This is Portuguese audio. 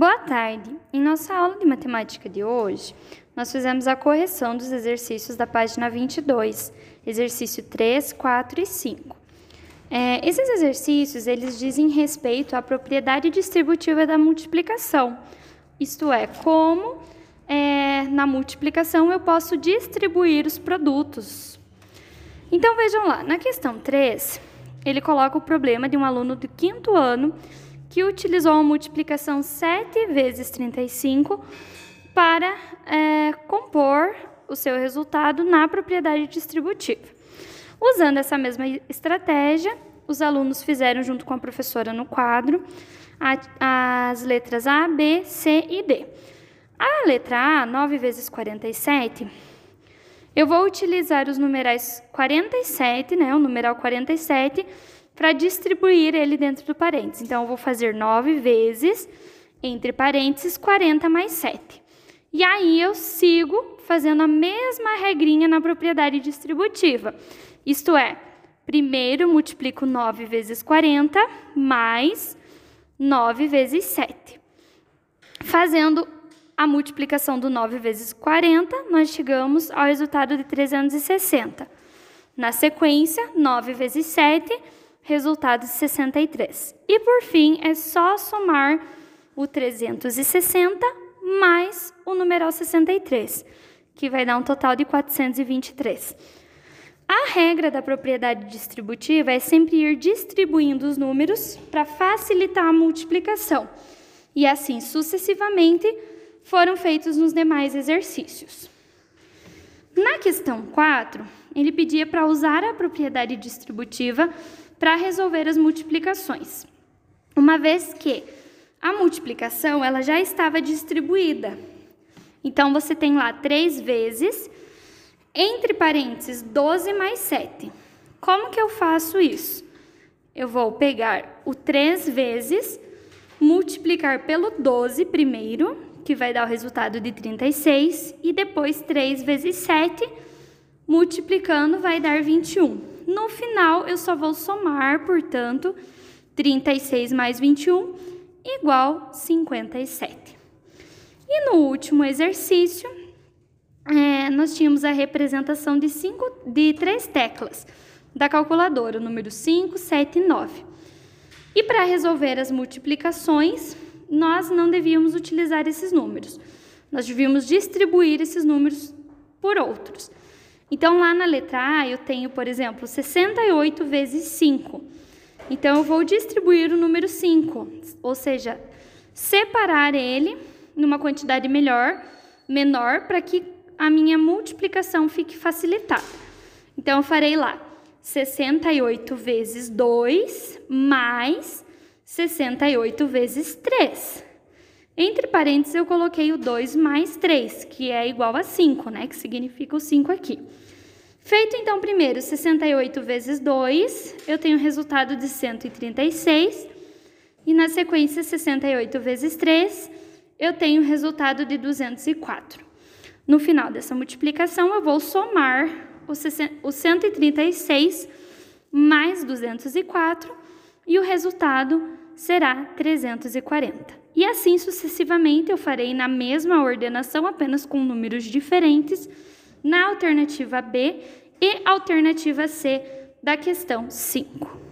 Boa tarde! Em nossa aula de matemática de hoje, nós fizemos a correção dos exercícios da página 22, exercício 3, 4 e 5. É, esses exercícios, eles dizem respeito à propriedade distributiva da multiplicação, isto é, como é, na multiplicação eu posso distribuir os produtos. Então, vejam lá, na questão 3, ele coloca o problema de um aluno do quinto ano que utilizou a multiplicação 7 vezes 35 para é, compor o seu resultado na propriedade distributiva. Usando essa mesma estratégia, os alunos fizeram, junto com a professora no quadro, as letras A, B, C e D. A letra A, 9 vezes 47, eu vou utilizar os numerais 47, né, o numeral 47, para distribuir ele dentro do parênteses. Então, eu vou fazer 9 vezes, entre parênteses, 40 mais 7. E aí eu sigo fazendo a mesma regrinha na propriedade distributiva. Isto é, primeiro multiplico 9 vezes 40 mais 9 vezes 7. Fazendo a multiplicação do 9 vezes 40, nós chegamos ao resultado de 360. Na sequência, 9 vezes 7 resultado de 63. E por fim, é só somar o 360 mais o numeral 63, que vai dar um total de 423. A regra da propriedade distributiva é sempre ir distribuindo os números para facilitar a multiplicação. E assim sucessivamente foram feitos nos demais exercícios. Na questão 4, ele pedia para usar a propriedade distributiva para resolver as multiplicações. Uma vez que a multiplicação ela já estava distribuída. Então, você tem lá 3 vezes, entre parênteses, 12 mais 7. Como que eu faço isso? Eu vou pegar o 3 vezes, multiplicar pelo 12 primeiro, que vai dar o resultado de 36, e depois 3 vezes 7, multiplicando, vai dar 21. No final, eu só vou somar, portanto, 36 mais 21 igual 57. E no último exercício, é, nós tínhamos a representação de, cinco, de três teclas da calculadora, número 5, 7 e 9. E para resolver as multiplicações, nós não devíamos utilizar esses números. Nós devíamos distribuir esses números por outros. Então, lá na letra A, eu tenho, por exemplo, 68 vezes 5. Então, eu vou distribuir o número 5, ou seja, separar ele numa quantidade melhor, menor, para que a minha multiplicação fique facilitada. Então, eu farei lá 68 vezes 2 mais 68 vezes 3. Entre parênteses, eu coloquei o 2 mais 3, que é igual a 5, né? Que significa o 5 aqui. Feito, então, primeiro 68 vezes 2, eu tenho o resultado de 136. E na sequência, 68 vezes 3, eu tenho o resultado de 204. No final dessa multiplicação, eu vou somar o 136 mais 204 e o resultado será 340. E assim sucessivamente eu farei na mesma ordenação, apenas com números diferentes, na alternativa B e alternativa C da questão 5.